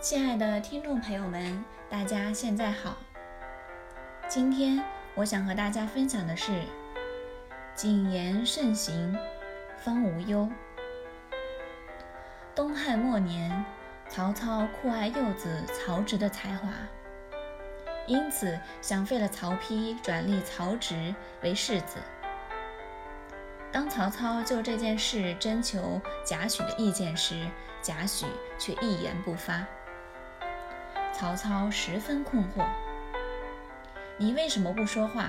亲爱的听众朋友们，大家现在好。今天我想和大家分享的是“谨言慎行，方无忧”。东汉末年，曹操酷爱幼子曹植的才华，因此想废了曹丕，转立曹植为世子。当曹操就这件事征求贾诩的意见时，贾诩却一言不发。曹操十分困惑：“你为什么不说话？”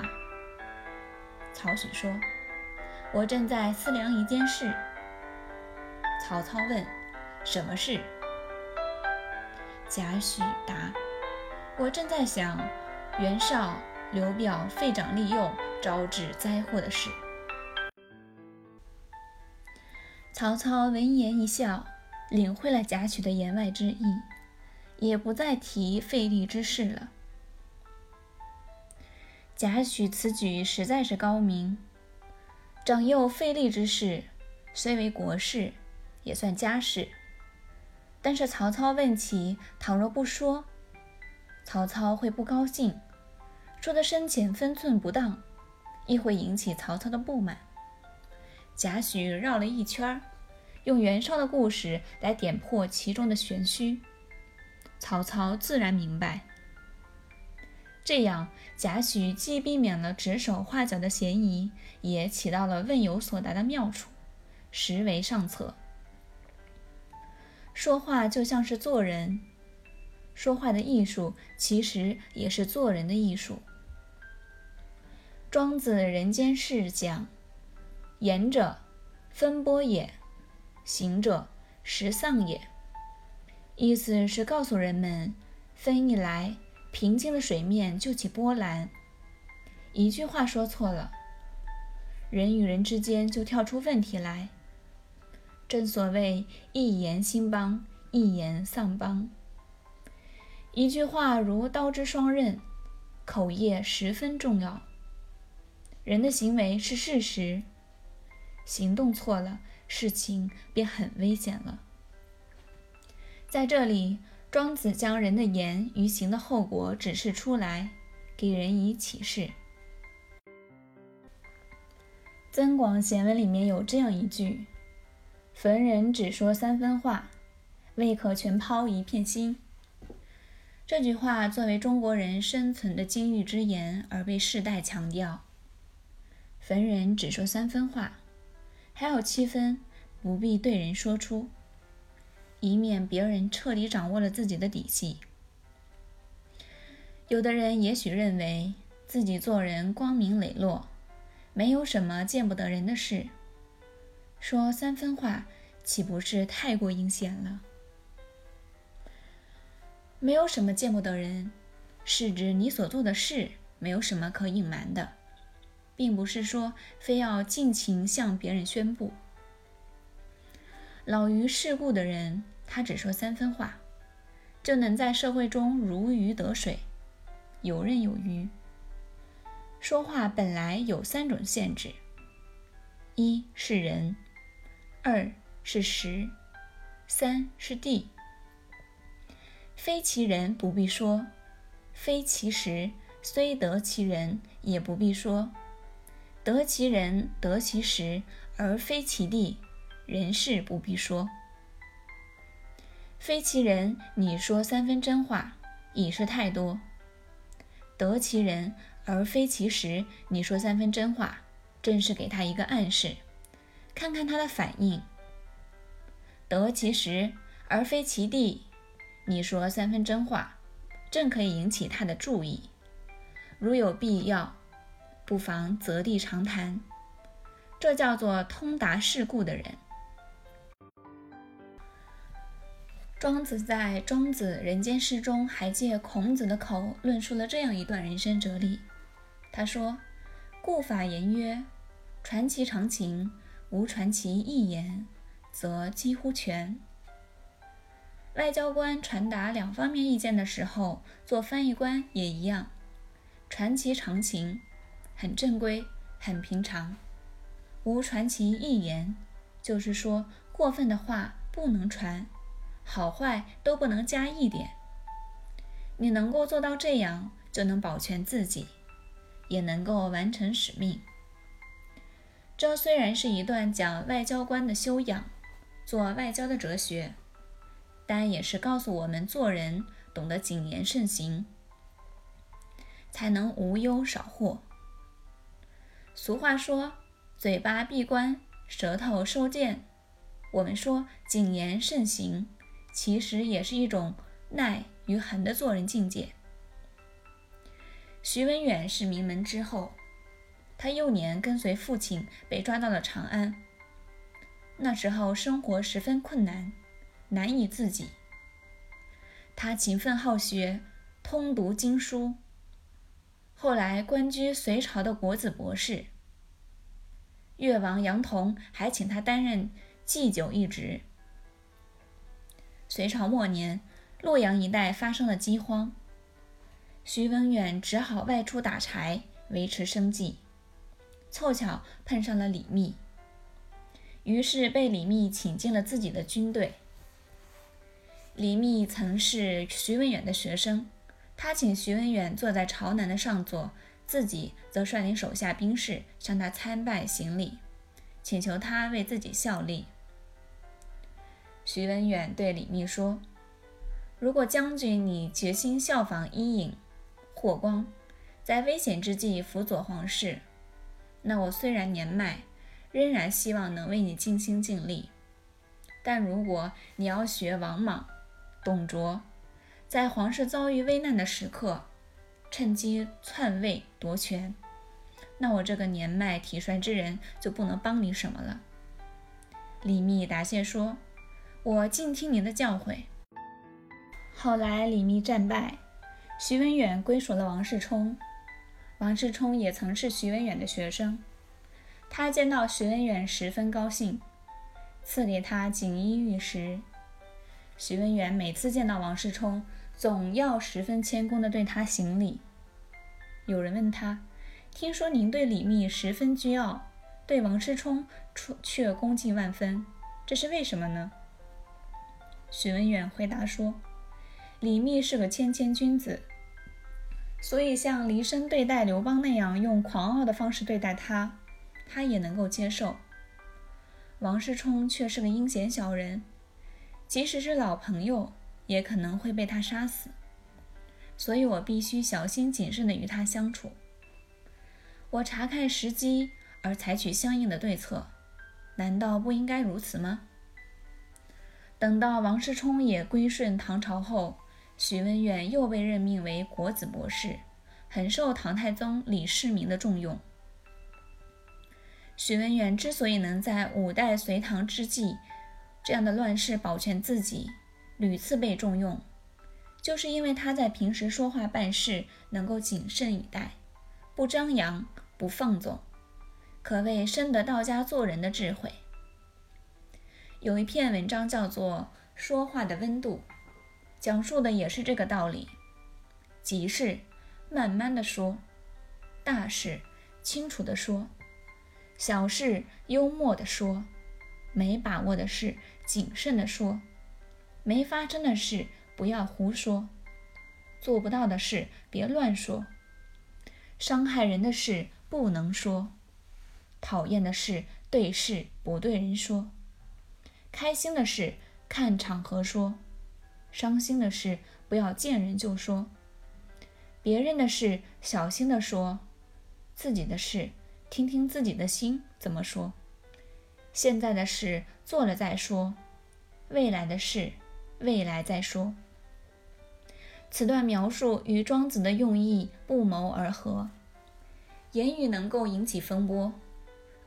曹许说：“我正在思量一件事。”曹操问：“什么事？”贾诩答：“我正在想袁绍、刘表废长立幼，招致灾祸的事。”曹操闻言一笑，领会了贾诩的言外之意。也不再提费力之事了。贾诩此举实在是高明，长幼费力之事，虽为国事，也算家事。但是曹操问起，倘若不说，曹操会不高兴，说的深浅分寸不当，亦会引起曹操的不满。贾诩绕了一圈儿，用袁绍的故事来点破其中的玄虚。曹操自然明白，这样贾诩既避免了指手画脚的嫌疑，也起到了问有所答的妙处，实为上策。说话就像是做人，说话的艺术其实也是做人的艺术。庄子《人间世》讲：“言者，分波也；行者，实丧也。”意思是告诉人们，风一来，平静的水面就起波澜；一句话说错了，人与人之间就跳出问题来。正所谓一言兴邦，一言丧邦。一句话如刀之双刃，口业十分重要。人的行为是事实，行动错了，事情便很危险了。在这里，庄子将人的言与行的后果指示出来，给人以启示。《增广贤文》里面有这样一句：“逢人只说三分话，未可全抛一片心。”这句话作为中国人生存的金玉之言而被世代强调。逢人只说三分话，还有七分不必对人说出。以免别人彻底掌握了自己的底细。有的人也许认为自己做人光明磊落，没有什么见不得人的事，说三分话岂不是太过阴险了？没有什么见不得人，是指你所做的事没有什么可隐瞒的，并不是说非要尽情向别人宣布。老于世故的人。他只说三分话，就能在社会中如鱼得水，游刃有余。说话本来有三种限制：一是人，二是时，三是地。非其人不必说，非其时虽得其人也不必说，得其人得其时而非其地，人事不必说。非其人，你说三分真话已是太多；得其人而非其时，你说三分真话，正是给他一个暗示，看看他的反应。得其时而非其地，你说三分真话，正可以引起他的注意。如有必要，不妨择地长谈。这叫做通达世故的人。庄子在《庄子人间世》中还借孔子的口论述了这样一段人生哲理。他说：“故法言曰：传其常情，无传其意言，则几乎全。”外交官传达两方面意见的时候，做翻译官也一样，传其常情，很正规，很平常；无传其意言，就是说过分的话不能传。好坏都不能加一点。你能够做到这样，就能保全自己，也能够完成使命。这虽然是一段讲外交官的修养、做外交的哲学，但也是告诉我们做人懂得谨言慎行，才能无忧少祸。俗话说：“嘴巴闭关，舌头收剑。”我们说谨言慎行，其实也是一种耐与恒的做人境界。徐文远是名门之后，他幼年跟随父亲被抓到了长安。那时候生活十分困难，难以自己。他勤奋好学，通读经书。后来官居隋朝的国子博士。越王杨同还请他担任。祭酒一职。隋朝末年，洛阳一带发生了饥荒，徐文远只好外出打柴维持生计。凑巧碰上了李密，于是被李密请进了自己的军队。李密曾是徐文远的学生，他请徐文远坐在朝南的上座，自己则率领手下兵士向他参拜行礼。请求他为自己效力。徐文远对李密说：“如果将军你决心效仿伊尹、霍光，在危险之际辅佐皇室，那我虽然年迈，仍然希望能为你尽心尽力。但如果你要学王莽、董卓，在皇室遭遇危难的时刻，趁机篡位夺权，那我这个年迈体衰之人就不能帮你什么了。”李密答谢说：“我尽听您的教诲。”后来李密战败，徐文远归属了王世充。王世充也曾是徐文远的学生，他见到徐文远十分高兴，赐给他锦衣玉食。徐文远每次见到王世充，总要十分谦恭地对他行礼。有人问他。听说您对李密十分倨傲，对王世充却恭敬万分，这是为什么呢？许文远回答说：“李密是个谦谦君子，所以像黎生对待刘邦那样用狂傲的方式对待他，他也能够接受。王世充却是个阴险小人，即使是老朋友，也可能会被他杀死，所以我必须小心谨慎地与他相处。”我查看时机而采取相应的对策，难道不应该如此吗？等到王世充也归顺唐朝后，许文远又被任命为国子博士，很受唐太宗李世民的重用。许文远之所以能在五代隋唐之际这样的乱世保全自己，屡次被重用，就是因为他在平时说话办事能够谨慎以待，不张扬。不放纵，可谓深得道家做人的智慧。有一篇文章叫做《说话的温度》，讲述的也是这个道理：急事慢慢的说，大事清楚的说，小事幽默的说，没把握的事谨慎的说，没发生的事不要胡说，做不到的事别乱说，伤害人的事。不能说讨厌的事，对事不对人说；开心的事看场合说，伤心的事不要见人就说。别人的事小心的说，自己的事听听自己的心怎么说。现在的事做了再说，未来的事未来再说。此段描述与庄子的用意不谋而合。言语能够引起风波，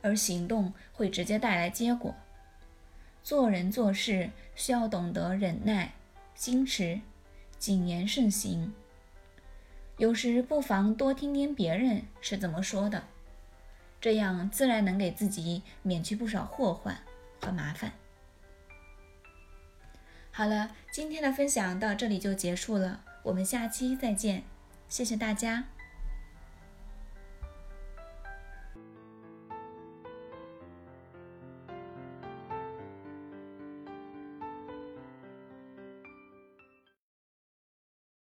而行动会直接带来结果。做人做事需要懂得忍耐、矜持、谨言慎行。有时不妨多听听别人是怎么说的，这样自然能给自己免去不少祸患和麻烦。好了，今天的分享到这里就结束了，我们下期再见，谢谢大家。